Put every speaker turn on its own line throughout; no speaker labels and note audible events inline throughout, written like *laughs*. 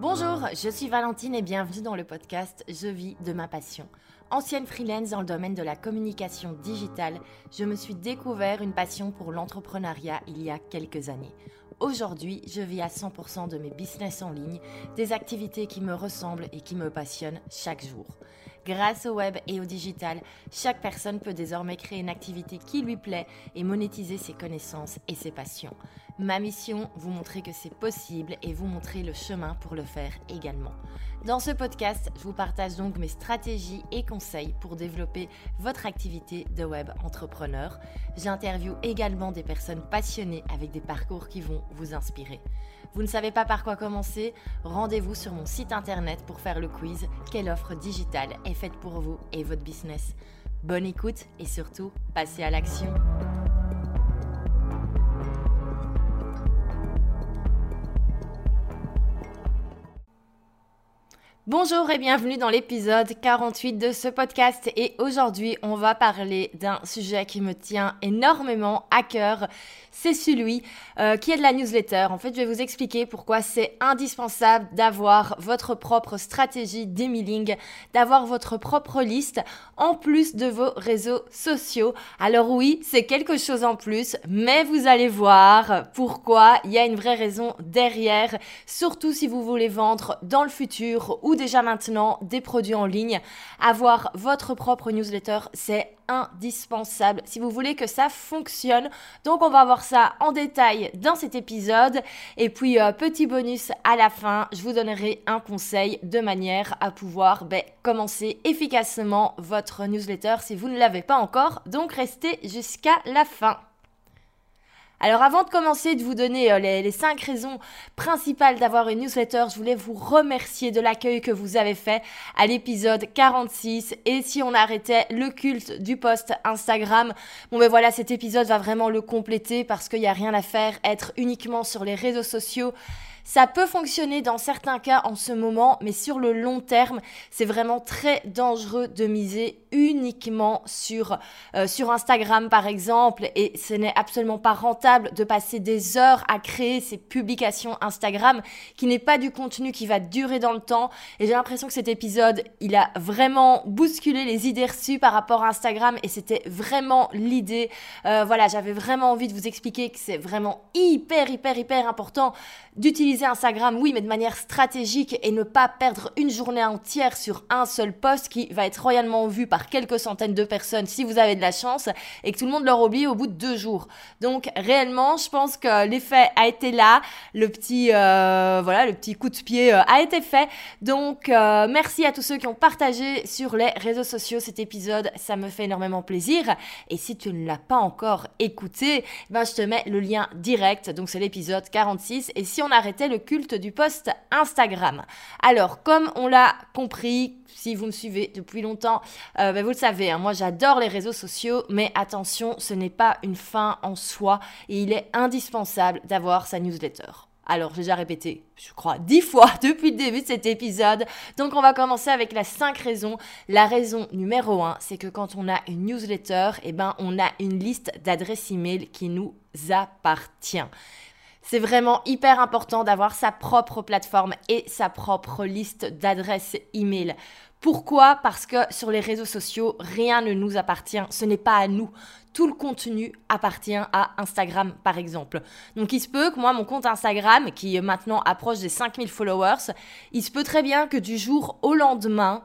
Bonjour, je suis Valentine et bienvenue dans le podcast Je vis de ma passion. Ancienne freelance dans le domaine de la communication digitale, je me suis découvert une passion pour l'entrepreneuriat il y a quelques années. Aujourd'hui, je vis à 100% de mes business en ligne, des activités qui me ressemblent et qui me passionnent chaque jour. Grâce au web et au digital, chaque personne peut désormais créer une activité qui lui plaît et monétiser ses connaissances et ses passions. Ma mission, vous montrer que c'est possible et vous montrer le chemin pour le faire également. Dans ce podcast, je vous partage donc mes stratégies et conseils pour développer votre activité de web entrepreneur. J'interviewe également des personnes passionnées avec des parcours qui vont vous inspirer. Vous ne savez pas par quoi commencer? Rendez-vous sur mon site internet pour faire le quiz Quelle offre digitale est faite pour vous et votre business? Bonne écoute et surtout, passez à l'action. Bonjour et bienvenue dans l'épisode 48 de ce podcast et aujourd'hui on va parler d'un sujet qui me tient énormément à cœur, c'est celui euh, qui est de la newsletter. En fait je vais vous expliquer pourquoi c'est indispensable d'avoir votre propre stratégie d'emailing, d'avoir votre propre liste en plus de vos réseaux sociaux. Alors oui c'est quelque chose en plus mais vous allez voir pourquoi il y a une vraie raison derrière, surtout si vous voulez vendre dans le futur ou déjà maintenant des produits en ligne. Avoir votre propre newsletter, c'est indispensable si vous voulez que ça fonctionne. Donc on va voir ça en détail dans cet épisode. Et puis euh, petit bonus à la fin, je vous donnerai un conseil de manière à pouvoir ben, commencer efficacement votre newsletter si vous ne l'avez pas encore. Donc restez jusqu'à la fin. Alors avant de commencer de vous donner euh, les, cinq 5 raisons principales d'avoir une newsletter, je voulais vous remercier de l'accueil que vous avez fait à l'épisode 46 et si on arrêtait le culte du post Instagram, bon ben voilà cet épisode va vraiment le compléter parce qu'il n'y a rien à faire, être uniquement sur les réseaux sociaux ça peut fonctionner dans certains cas en ce moment, mais sur le long terme, c'est vraiment très dangereux de miser uniquement sur, euh, sur Instagram par exemple. Et ce n'est absolument pas rentable de passer des heures à créer ces publications Instagram qui n'est pas du contenu qui va durer dans le temps. Et j'ai l'impression que cet épisode, il a vraiment bousculé les idées reçues par rapport à Instagram et c'était vraiment l'idée. Euh, voilà, j'avais vraiment envie de vous expliquer que c'est vraiment hyper, hyper, hyper important d'utiliser Instagram, oui, mais de manière stratégique et ne pas perdre une journée entière sur un seul post qui va être royalement vu par quelques centaines de personnes si vous avez de la chance et que tout le monde leur oublie au bout de deux jours. Donc réellement, je pense que l'effet a été là, le petit euh, voilà, le petit coup de pied euh, a été fait. Donc euh, merci à tous ceux qui ont partagé sur les réseaux sociaux cet épisode, ça me fait énormément plaisir. Et si tu ne l'as pas encore écouté, ben je te mets le lien direct. Donc c'est l'épisode 46. Et si on le culte du post Instagram. Alors, comme on l'a compris, si vous me suivez depuis longtemps, euh, ben, vous le savez, hein, moi j'adore les réseaux sociaux, mais attention, ce n'est pas une fin en soi il est indispensable d'avoir sa newsletter. Alors, j'ai déjà répété, je crois, dix fois *laughs* depuis le début de cet épisode. Donc, on va commencer avec la cinq raisons. La raison numéro un, c'est que quand on a une newsletter, eh ben, on a une liste d'adresses email qui nous appartient. C'est vraiment hyper important d'avoir sa propre plateforme et sa propre liste d'adresses email. Pourquoi? Parce que sur les réseaux sociaux, rien ne nous appartient, ce n'est pas à nous. Tout le contenu appartient à Instagram, par exemple. Donc il se peut que moi, mon compte Instagram, qui maintenant approche des 5000 followers, il se peut très bien que du jour au lendemain,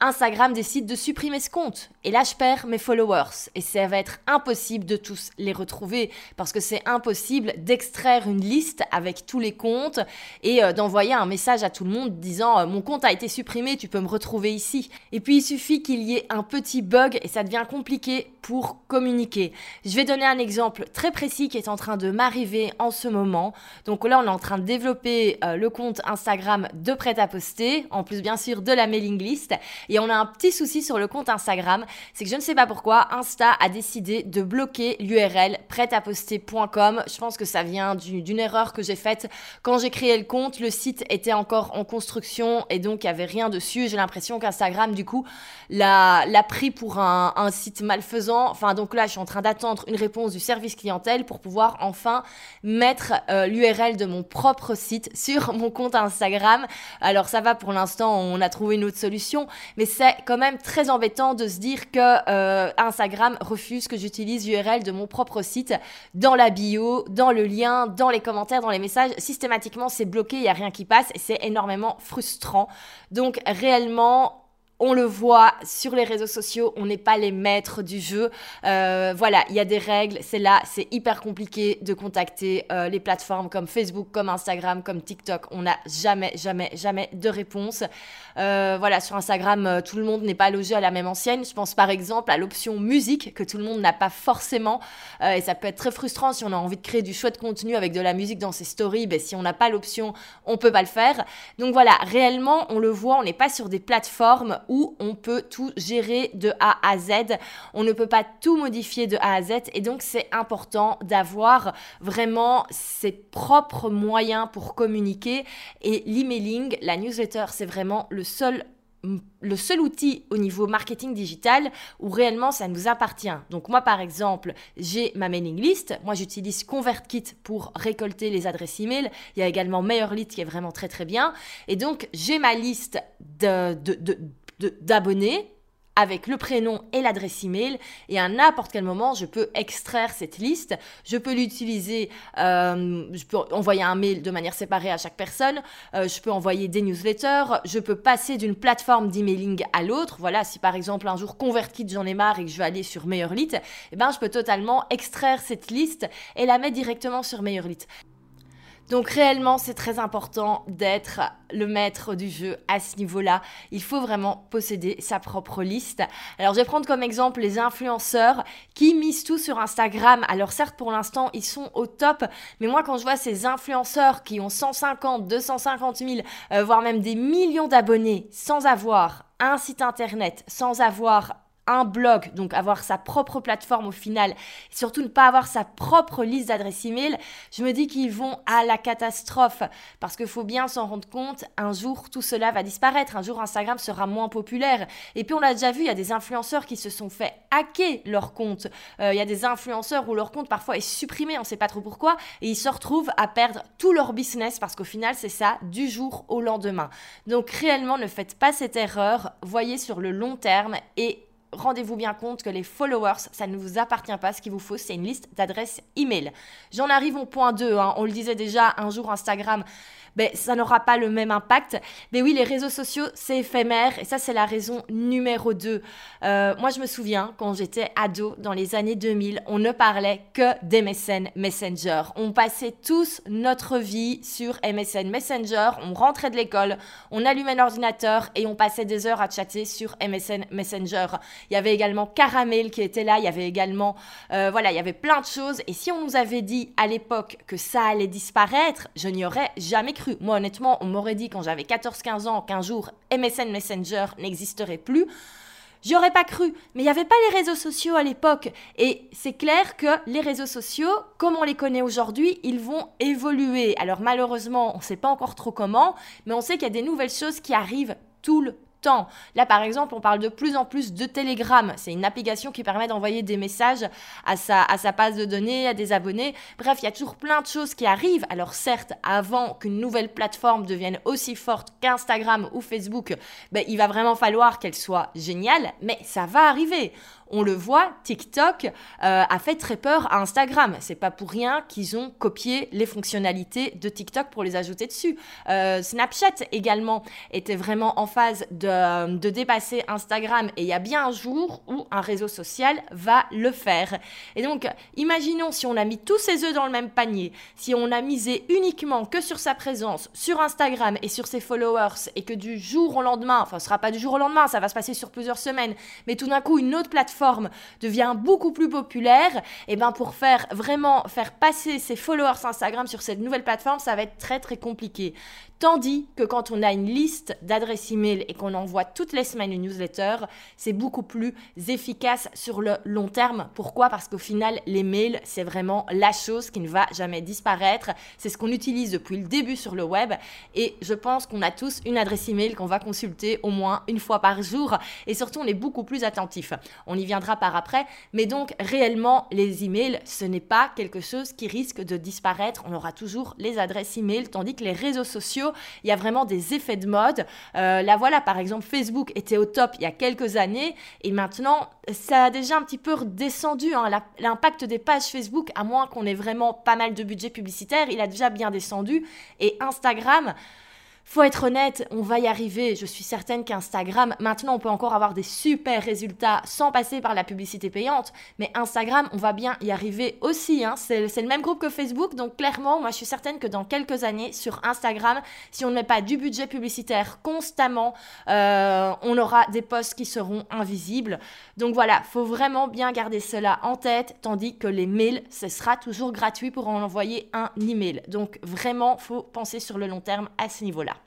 Instagram décide de supprimer ce compte. Et là, je perds mes followers. Et ça va être impossible de tous les retrouver parce que c'est impossible d'extraire une liste avec tous les comptes et euh, d'envoyer un message à tout le monde disant euh, mon compte a été supprimé, tu peux me retrouver ici. Et puis, il suffit qu'il y ait un petit bug et ça devient compliqué pour communiquer. Je vais donner un exemple très précis qui est en train de m'arriver en ce moment. Donc là, on est en train de développer euh, le compte Instagram de prêt à poster, en plus bien sûr de la mailing list. Et on a un petit souci sur le compte Instagram, c'est que je ne sais pas pourquoi, Insta a décidé de bloquer l'URL prêtaposter.com. Je pense que ça vient d'une erreur que j'ai faite quand j'ai créé le compte. Le site était encore en construction et donc il n'y avait rien dessus. J'ai l'impression qu'Instagram, du coup, l'a pris pour un, un site malfaisant. Enfin, donc là, je suis en train d'attendre une réponse du service clientèle pour pouvoir enfin mettre euh, l'URL de mon propre site sur mon compte Instagram. Alors ça va pour l'instant, on a trouvé une autre solution, mais c'est quand même très embêtant de se dire que euh, Instagram refuse que j'utilise l'URL de mon propre site dans la bio, dans le lien, dans les commentaires, dans les messages. Systématiquement, c'est bloqué, il n'y a rien qui passe et c'est énormément frustrant. Donc réellement, on le voit sur les réseaux sociaux, on n'est pas les maîtres du jeu. Euh, voilà, il y a des règles, c'est là, c'est hyper compliqué de contacter euh, les plateformes comme Facebook, comme Instagram, comme TikTok. On n'a jamais, jamais, jamais de réponse. Euh, voilà, sur Instagram, tout le monde n'est pas logé à la même ancienne. Je pense par exemple à l'option musique que tout le monde n'a pas forcément. et ça peut être très frustrant si on a envie de créer du chouette contenu avec de la musique dans ses stories. Ben, si on n'a pas l'option, on peut pas le faire. Donc voilà, réellement, on le voit, on n'est pas sur des plateformes où on peut tout gérer de A à Z. On ne peut pas tout modifier de A à Z et donc c'est important d'avoir vraiment ses propres moyens pour communiquer et l'emailing, la newsletter, c'est vraiment le seul le seul outil au niveau marketing digital où réellement ça nous appartient. Donc moi par exemple, j'ai ma mailing list, moi j'utilise ConvertKit pour récolter les adresses email, il y a également MaillerLite qui est vraiment très très bien et donc j'ai ma liste de, de d'abonnés avec le prénom et l'adresse email. Et à n'importe quel moment je peux extraire cette liste. Je peux l'utiliser euh, je peux envoyer un mail de manière séparée à chaque personne. Euh, je peux envoyer des newsletters. Je peux passer d'une plateforme d'emailing à l'autre. Voilà si par exemple un jour ConvertKit j'en ai marre et que je veux aller sur MaillerLite eh ben je peux totalement extraire cette liste et la mettre directement sur MaillerLite donc réellement, c'est très important d'être le maître du jeu à ce niveau-là. Il faut vraiment posséder sa propre liste. Alors je vais prendre comme exemple les influenceurs qui misent tout sur Instagram. Alors certes, pour l'instant, ils sont au top, mais moi quand je vois ces influenceurs qui ont 150, 250 000, voire même des millions d'abonnés sans avoir un site internet, sans avoir un blog, donc avoir sa propre plateforme au final, et surtout ne pas avoir sa propre liste d'adresses email, je me dis qu'ils vont à la catastrophe parce qu'il faut bien s'en rendre compte, un jour tout cela va disparaître, un jour Instagram sera moins populaire. Et puis on l'a déjà vu, il y a des influenceurs qui se sont fait hacker leur compte. Euh, il y a des influenceurs où leur compte parfois est supprimé, on ne sait pas trop pourquoi, et ils se retrouvent à perdre tout leur business parce qu'au final c'est ça du jour au lendemain. Donc réellement ne faites pas cette erreur, voyez sur le long terme et rendez-vous bien compte que les followers, ça ne vous appartient pas. Ce qu'il vous faut, c'est une liste d'adresses email. J'en arrive au point 2. Hein. On le disait déjà, un jour Instagram ben, ça n'aura pas le même impact. Mais oui, les réseaux sociaux, c'est éphémère et ça, c'est la raison numéro 2. Euh, moi, je me souviens, quand j'étais ado, dans les années 2000, on ne parlait que d'MSN Messenger. On passait tous notre vie sur MSN Messenger, on rentrait de l'école, on allumait l'ordinateur et on passait des heures à chatter sur MSN Messenger. Il y avait également Caramel qui était là, il y avait également, euh, voilà, il y avait plein de choses. Et si on nous avait dit à l'époque que ça allait disparaître, je n'y aurais jamais cru moi, honnêtement, on m'aurait dit quand j'avais 14-15 ans qu'un jour MSN Messenger n'existerait plus. J'y aurais pas cru, mais il n'y avait pas les réseaux sociaux à l'époque. Et c'est clair que les réseaux sociaux, comme on les connaît aujourd'hui, ils vont évoluer. Alors malheureusement, on ne sait pas encore trop comment, mais on sait qu'il y a des nouvelles choses qui arrivent tout le temps. Là, par exemple, on parle de plus en plus de Telegram. C'est une application qui permet d'envoyer des messages à sa, à base de données, à des abonnés. Bref, il y a toujours plein de choses qui arrivent. Alors certes, avant qu'une nouvelle plateforme devienne aussi forte qu'Instagram ou Facebook, ben, il va vraiment falloir qu'elle soit géniale, mais ça va arriver. On le voit, TikTok euh, a fait très peur à Instagram. C'est pas pour rien qu'ils ont copié les fonctionnalités de TikTok pour les ajouter dessus. Euh, Snapchat également était vraiment en phase de, de dépasser Instagram et il y a bien un jour où un réseau social va le faire. Et donc, imaginons si on a mis tous ses œufs dans le même panier, si on a misé uniquement que sur sa présence sur Instagram et sur ses followers et que du jour au lendemain, enfin ce sera pas du jour au lendemain, ça va se passer sur plusieurs semaines, mais tout d'un coup une autre plateforme devient beaucoup plus populaire, et eh ben pour faire vraiment faire passer ses followers Instagram sur cette nouvelle plateforme, ça va être très très compliqué. Tandis que quand on a une liste d'adresses email et qu'on envoie toutes les semaines une newsletter, c'est beaucoup plus efficace sur le long terme. Pourquoi? Parce qu'au final, les mails, c'est vraiment la chose qui ne va jamais disparaître. C'est ce qu'on utilise depuis le début sur le web et je pense qu'on a tous une adresse email qu'on va consulter au moins une fois par jour et surtout on est beaucoup plus attentif. On y viendra par après, mais donc réellement les emails, ce n'est pas quelque chose qui risque de disparaître. On aura toujours les adresses email tandis que les réseaux sociaux il y a vraiment des effets de mode. Euh, là voilà, par exemple, Facebook était au top il y a quelques années et maintenant, ça a déjà un petit peu redescendu. Hein. L'impact des pages Facebook, à moins qu'on ait vraiment pas mal de budget publicitaire, il a déjà bien descendu. Et Instagram, faut être honnête, on va y arriver. Je suis certaine qu'Instagram, maintenant, on peut encore avoir des super résultats sans passer par la publicité payante. Mais Instagram, on va bien y arriver aussi. Hein. C'est, le même groupe que Facebook. Donc, clairement, moi, je suis certaine que dans quelques années, sur Instagram, si on ne met pas du budget publicitaire constamment, euh, on aura des posts qui seront invisibles. Donc, voilà, faut vraiment bien garder cela en tête. Tandis que les mails, ce sera toujours gratuit pour en envoyer un email. Donc, vraiment, faut penser sur le long terme à ce niveau-là.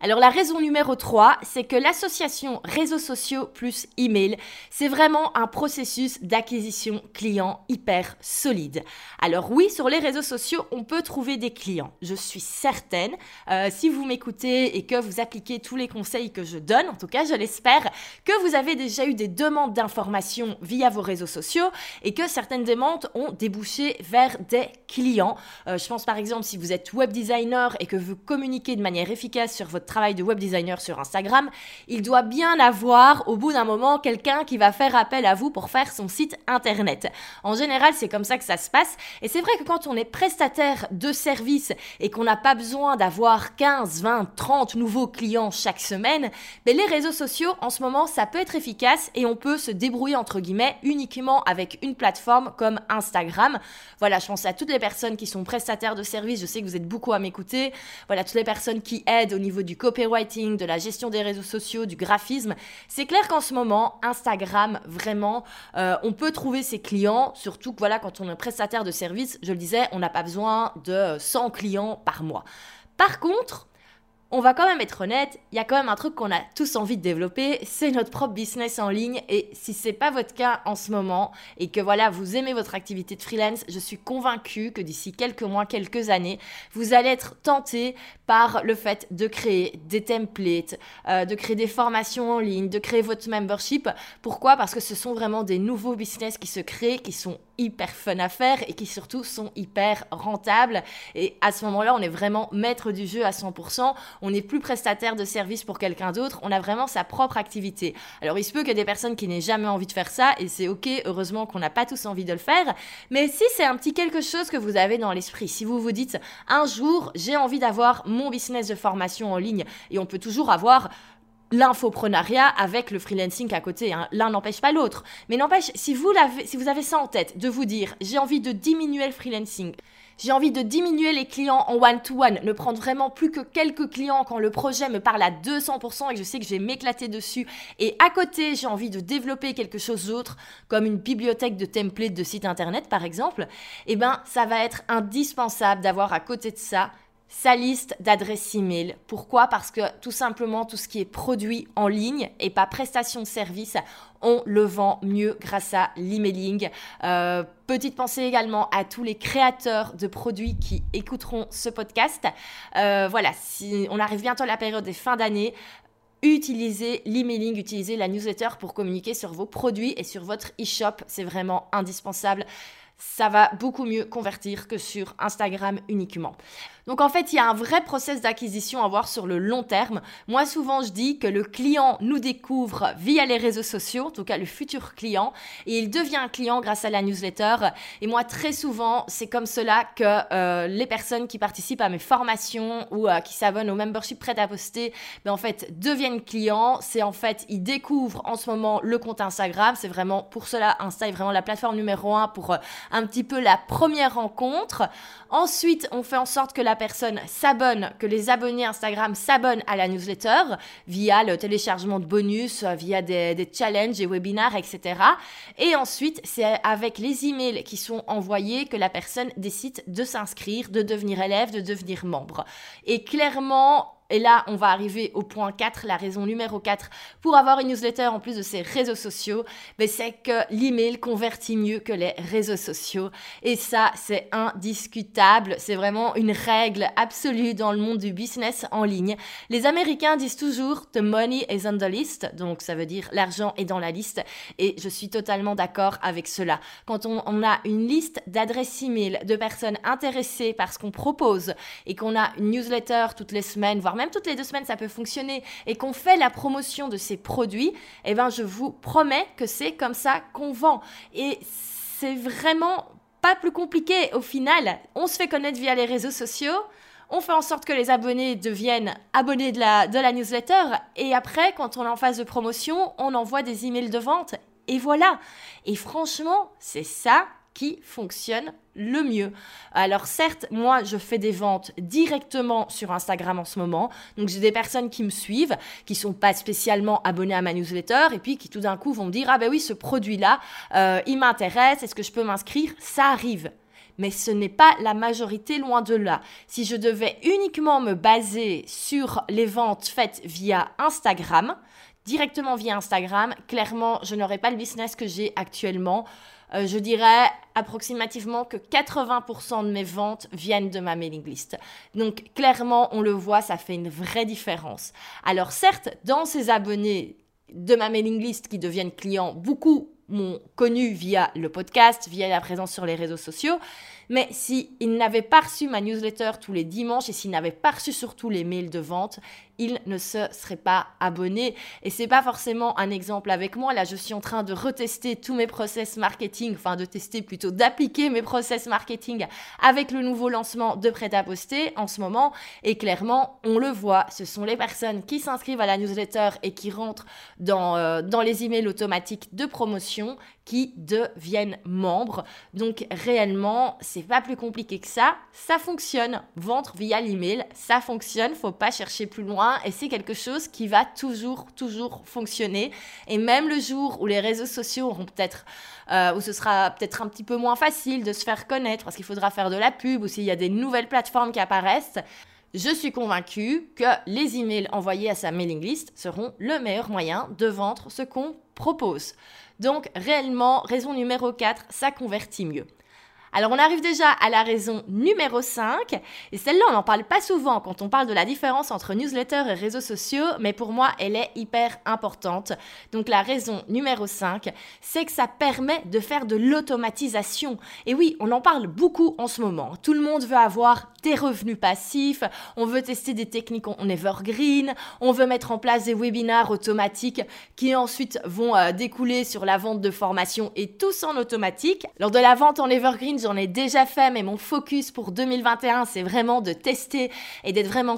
Alors la raison numéro 3, c'est que l'association réseaux sociaux plus email, c'est vraiment un processus d'acquisition client hyper solide. Alors oui, sur les réseaux sociaux, on peut trouver des clients. Je suis certaine, euh, si vous m'écoutez et que vous appliquez tous les conseils que je donne, en tout cas je l'espère, que vous avez déjà eu des demandes d'informations via vos réseaux sociaux et que certaines demandes ont débouché vers des clients. Euh, je pense par exemple si vous êtes web designer et que vous communiquez de manière efficace sur votre travail de web designer sur Instagram, il doit bien avoir au bout d'un moment quelqu'un qui va faire appel à vous pour faire son site internet. En général, c'est comme ça que ça se passe. Et c'est vrai que quand on est prestataire de service et qu'on n'a pas besoin d'avoir 15, 20, 30 nouveaux clients chaque semaine, ben, les réseaux sociaux, en ce moment, ça peut être efficace et on peut se débrouiller entre guillemets uniquement avec une plateforme comme Instagram. Voilà, je pense à toutes les personnes qui sont prestataires de services. Je sais que vous êtes beaucoup à m'écouter. Voilà, toutes les personnes qui aident au niveau copywriting, de la gestion des réseaux sociaux, du graphisme. C'est clair qu'en ce moment, Instagram, vraiment, euh, on peut trouver ses clients, surtout que voilà, quand on est prestataire de service, je le disais, on n'a pas besoin de 100 clients par mois. Par contre, on va quand même être honnête, il y a quand même un truc qu'on a tous envie de développer, c'est notre propre business en ligne. Et si c'est pas votre cas en ce moment et que voilà, vous aimez votre activité de freelance, je suis convaincue que d'ici quelques mois, quelques années, vous allez être tenté par le fait de créer des templates, euh, de créer des formations en ligne, de créer votre membership. Pourquoi? Parce que ce sont vraiment des nouveaux business qui se créent, qui sont hyper fun à faire et qui surtout sont hyper rentables. Et à ce moment-là, on est vraiment maître du jeu à 100%. On n'est plus prestataire de service pour quelqu'un d'autre. On a vraiment sa propre activité. Alors, il se peut ait des personnes qui n'aient jamais envie de faire ça et c'est ok. Heureusement qu'on n'a pas tous envie de le faire. Mais si c'est un petit quelque chose que vous avez dans l'esprit, si vous vous dites un jour, j'ai envie d'avoir mon business de formation en ligne et on peut toujours avoir l'infoprenariat avec le freelancing à côté. Hein. L'un n'empêche pas l'autre. Mais n'empêche, si vous, avez ça en tête, de vous dire, j'ai envie de diminuer le freelancing, j'ai envie de diminuer les clients en one-to-one, ne prendre vraiment plus que quelques clients quand le projet me parle à 200% et que je sais que je vais m'éclater dessus. Et à côté, j'ai envie de développer quelque chose d'autre, comme une bibliothèque de templates de site internet par exemple. Eh ben, ça va être indispensable d'avoir à côté de ça sa liste d'adresses email. Pourquoi? Parce que tout simplement tout ce qui est produit en ligne et pas prestation de service, on le vend mieux grâce à l'emailing. Euh, petite pensée également à tous les créateurs de produits qui écouteront ce podcast. Euh, voilà, si on arrive bientôt à la période des fins d'année, utilisez l'emailing, utilisez la newsletter pour communiquer sur vos produits et sur votre e-shop. C'est vraiment indispensable. Ça va beaucoup mieux convertir que sur Instagram uniquement. Donc en fait, il y a un vrai process d'acquisition à voir sur le long terme. Moi, souvent, je dis que le client nous découvre via les réseaux sociaux, en tout cas le futur client, et il devient un client grâce à la newsletter. Et moi, très souvent, c'est comme cela que euh, les personnes qui participent à mes formations ou euh, qui s'abonnent au membership prêt à poster, ben, en fait, deviennent clients. C'est en fait, ils découvrent en ce moment le compte Instagram. C'est vraiment pour cela, Insta est vraiment la plateforme numéro un pour euh, un petit peu la première rencontre. Ensuite, on fait en sorte que la personne s'abonne, que les abonnés Instagram s'abonnent à la newsletter via le téléchargement de bonus, via des, des challenges, des webinaires, etc. Et ensuite, c'est avec les emails qui sont envoyés que la personne décide de s'inscrire, de devenir élève, de devenir membre. Et clairement, et là, on va arriver au point 4, la raison numéro 4 pour avoir une newsletter en plus de ses réseaux sociaux, c'est que l'email convertit mieux que les réseaux sociaux. Et ça, c'est indiscutable. C'est vraiment une règle absolue dans le monde du business en ligne. Les Américains disent toujours The money is on the list, donc ça veut dire l'argent est dans la liste. Et je suis totalement d'accord avec cela. Quand on, on a une liste d'adresses email de personnes intéressées par ce qu'on propose et qu'on a une newsletter toutes les semaines, voire même toutes les deux semaines, ça peut fonctionner, et qu'on fait la promotion de ces produits, eh ben, je vous promets que c'est comme ça qu'on vend. Et c'est vraiment pas plus compliqué au final. On se fait connaître via les réseaux sociaux. On fait en sorte que les abonnés deviennent abonnés de la, de la newsletter. Et après, quand on est en phase de promotion, on envoie des emails de vente. Et voilà. Et franchement, c'est ça qui fonctionne le mieux. Alors certes, moi je fais des ventes directement sur Instagram en ce moment. Donc j'ai des personnes qui me suivent, qui sont pas spécialement abonnées à ma newsletter et puis qui tout d'un coup vont me dire ah ben oui ce produit là, euh, il m'intéresse, est-ce que je peux m'inscrire? Ça arrive. Mais ce n'est pas la majorité, loin de là. Si je devais uniquement me baser sur les ventes faites via Instagram, directement via Instagram, clairement, je n'aurais pas le business que j'ai actuellement. Euh, je dirais approximativement que 80% de mes ventes viennent de ma mailing list. Donc clairement, on le voit, ça fait une vraie différence. Alors certes, dans ces abonnés de ma mailing list qui deviennent clients, beaucoup m'ont connu via le podcast, via la présence sur les réseaux sociaux. Mais s'ils n'avaient pas reçu ma newsletter tous les dimanches et s'ils n'avaient pas reçu surtout les mails de vente, ils ne se seraient pas abonnés. Et c'est pas forcément un exemple avec moi. Là, je suis en train de retester tous mes process marketing, enfin de tester plutôt d'appliquer mes process marketing avec le nouveau lancement de Prêt à poster en ce moment. Et clairement, on le voit, ce sont les personnes qui s'inscrivent à la newsletter et qui rentrent dans, euh, dans les emails automatiques de promotion qui deviennent membres. Donc réellement, c'est pas plus compliqué que ça. Ça fonctionne. Vendre via l'email, ça fonctionne. Faut pas chercher plus loin et c'est quelque chose qui va toujours, toujours fonctionner. Et même le jour où les réseaux sociaux auront peut-être, euh, où ce sera peut-être un petit peu moins facile de se faire connaître parce qu'il faudra faire de la pub ou s'il y a des nouvelles plateformes qui apparaissent. Je suis convaincue que les emails envoyés à sa mailing list seront le meilleur moyen de vendre ce qu'on propose. Donc réellement, raison numéro 4, ça convertit mieux. Alors on arrive déjà à la raison numéro 5, et celle-là on n'en parle pas souvent quand on parle de la différence entre newsletter et réseaux sociaux, mais pour moi elle est hyper importante. Donc la raison numéro 5, c'est que ça permet de faire de l'automatisation. Et oui, on en parle beaucoup en ce moment. Tout le monde veut avoir des revenus passifs, on veut tester des techniques en evergreen, on veut mettre en place des webinaires automatiques qui ensuite vont euh, découler sur la vente de formation et tous en automatique. Lors de la vente en evergreen, j'en ai déjà fait, mais mon focus pour 2021, c'est vraiment de tester et d'être vraiment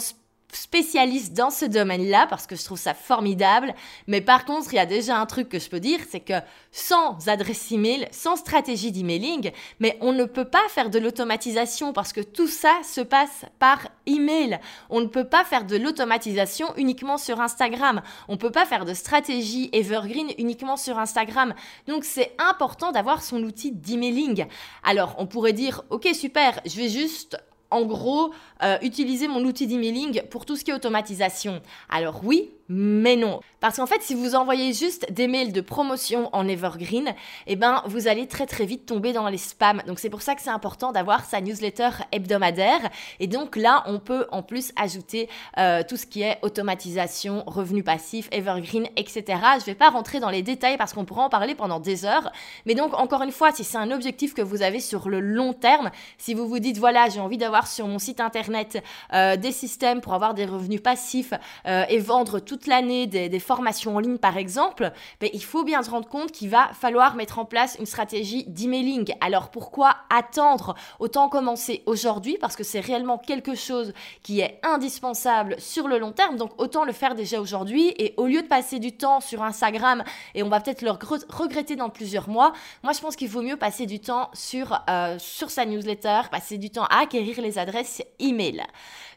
spécialiste dans ce domaine-là parce que je trouve ça formidable. Mais par contre, il y a déjà un truc que je peux dire, c'est que sans adresse email, sans stratégie d'emailing, mais on ne peut pas faire de l'automatisation parce que tout ça se passe par email. On ne peut pas faire de l'automatisation uniquement sur Instagram. On ne peut pas faire de stratégie evergreen uniquement sur Instagram. Donc c'est important d'avoir son outil d'emailing. Alors on pourrait dire, ok super, je vais juste en gros, euh, utiliser mon outil d'emailing pour tout ce qui est automatisation. Alors oui, mais non. Parce qu'en fait, si vous envoyez juste des mails de promotion en evergreen, eh ben, vous allez très très vite tomber dans les spams. Donc c'est pour ça que c'est important d'avoir sa newsletter hebdomadaire. Et donc là, on peut en plus ajouter euh, tout ce qui est automatisation, revenus passifs, evergreen, etc. Je vais pas rentrer dans les détails parce qu'on pourra en parler pendant des heures. Mais donc, encore une fois, si c'est un objectif que vous avez sur le long terme, si vous vous dites, voilà, j'ai envie d'avoir avoir sur mon site internet euh, des systèmes pour avoir des revenus passifs euh, et vendre toute l'année des, formations en ligne par exemple, ben, il faut bien se rendre compte qu'il va falloir mettre en place une stratégie d'emailing. Alors pourquoi attendre Autant commencer aujourd'hui? Parce que c'est réellement quelque chose qui est indispensable sur le long terme, donc autant le faire déjà aujourd'hui et au lieu de passer du temps sur Instagram et on va peut-être le regretter dans plusieurs mois, moi je pense qu'il vaut mieux passer du temps sur, euh, sur sa newsletter, passer du temps à acquérir les adresses email.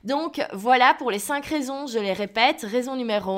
Donc voilà pour les cinq raisons, je les répète. Raison numéro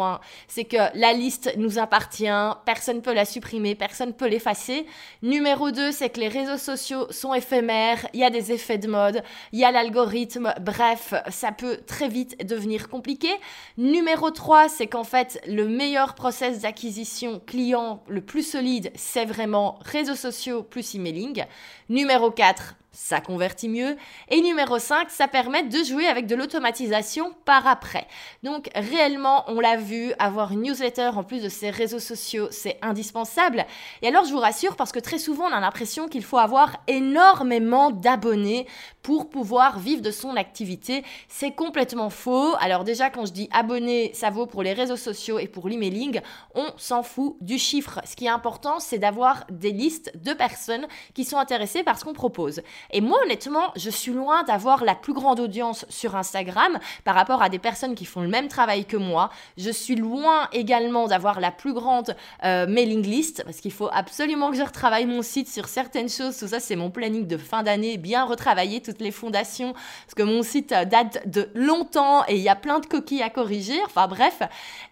c'est que la liste nous appartient, personne ne peut la supprimer, personne ne peut l'effacer. Numéro deux, c'est que les réseaux sociaux sont éphémères, il y a des effets de mode, il y a l'algorithme, bref, ça peut très vite devenir compliqué. Numéro 3, c'est qu'en fait, le meilleur process d'acquisition client, le plus solide, c'est vraiment réseaux sociaux plus emailing. Numéro 4, ça convertit mieux. Et numéro 5, ça permet de jouer avec de l'automatisation par après. Donc réellement, on l'a vu, avoir une newsletter en plus de ses réseaux sociaux, c'est indispensable. Et alors je vous rassure parce que très souvent on a l'impression qu'il faut avoir énormément d'abonnés pour pouvoir vivre de son activité. C'est complètement faux. Alors déjà quand je dis abonnés, ça vaut pour les réseaux sociaux et pour l'emailing, on s'en fout du chiffre. Ce qui est important, c'est d'avoir des listes de personnes qui sont intéressées par ce qu'on propose. Et moi, honnêtement, je suis loin d'avoir la plus grande audience sur Instagram par rapport à des personnes qui font le même travail que moi. Je suis loin également d'avoir la plus grande euh, mailing list parce qu'il faut absolument que je retravaille mon site sur certaines choses. Tout ça, c'est mon planning de fin d'année, bien retravailler toutes les fondations parce que mon site euh, date de longtemps et il y a plein de coquilles à corriger. Enfin bref.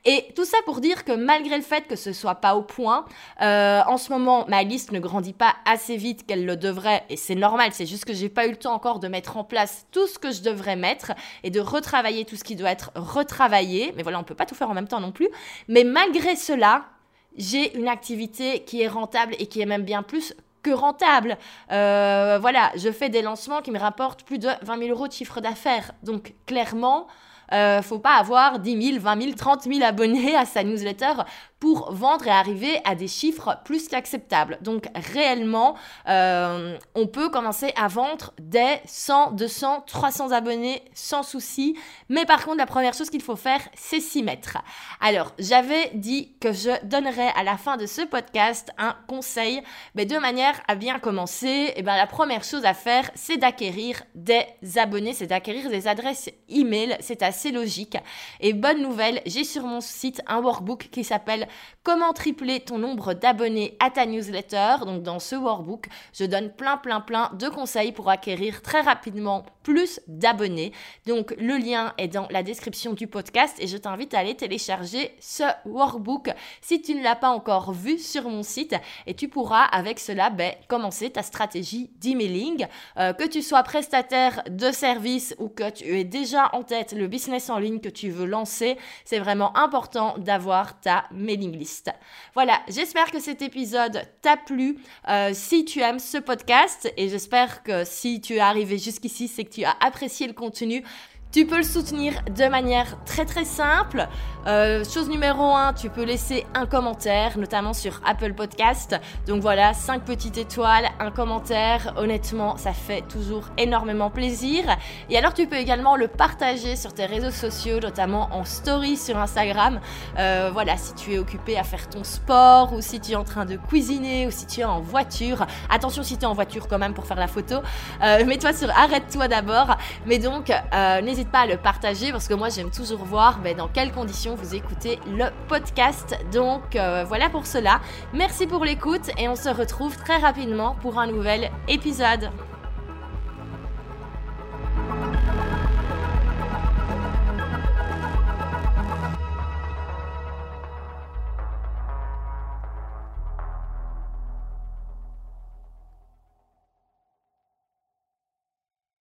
Et tout ça pour dire que malgré le fait que ce soit pas au point, euh, en ce moment, ma liste ne grandit pas assez vite qu'elle le devrait et c'est normal c'est juste que j'ai pas eu le temps encore de mettre en place tout ce que je devrais mettre et de retravailler tout ce qui doit être retravaillé. Mais voilà, on peut pas tout faire en même temps non plus. Mais malgré cela, j'ai une activité qui est rentable et qui est même bien plus que rentable. Euh, voilà, je fais des lancements qui me rapportent plus de 20 000 euros de chiffre d'affaires. Donc clairement, euh, faut pas avoir 10 000, 20 000, 30 000 abonnés à sa newsletter pour vendre et arriver à des chiffres plus qu'acceptables. Donc réellement, euh, on peut commencer à vendre des 100, 200, 300 abonnés sans souci. Mais par contre, la première chose qu'il faut faire, c'est s'y mettre. Alors, j'avais dit que je donnerais à la fin de ce podcast un conseil, mais de manière à bien commencer, eh ben, la première chose à faire, c'est d'acquérir des abonnés, c'est d'acquérir des adresses email. C'est assez logique. Et bonne nouvelle, j'ai sur mon site un workbook qui s'appelle Comment tripler ton nombre d'abonnés à ta newsletter. Donc dans ce workbook, je donne plein plein plein de conseils pour acquérir très rapidement plus d'abonnés. Donc le lien est dans la description du podcast et je t'invite à aller télécharger ce workbook si tu ne l'as pas encore vu sur mon site et tu pourras avec cela ben, commencer ta stratégie d'emailing. Euh, que tu sois prestataire de service ou que tu aies déjà en tête le business en ligne que tu veux lancer, c'est vraiment important d'avoir ta mailing list. Voilà, j'espère que cet épisode t'a plu. Euh, si tu aimes ce podcast, et j'espère que si tu es arrivé jusqu'ici, c'est tu as apprécié le contenu, tu peux le soutenir de manière très très simple. Euh, chose numéro 1, tu peux laisser un commentaire, notamment sur Apple Podcast. Donc voilà, 5 petites étoiles, un commentaire. Honnêtement, ça fait toujours énormément plaisir. Et alors tu peux également le partager sur tes réseaux sociaux, notamment en story sur Instagram. Euh, voilà, si tu es occupé à faire ton sport ou si tu es en train de cuisiner ou si tu es en voiture. Attention si tu es en voiture quand même pour faire la photo. Euh, Mets-toi sur arrête-toi d'abord. Mais donc, euh, pas à le partager parce que moi j'aime toujours voir ben, dans quelles conditions vous écoutez le podcast. Donc euh, voilà pour cela. Merci pour l'écoute et on se retrouve très rapidement pour un nouvel épisode.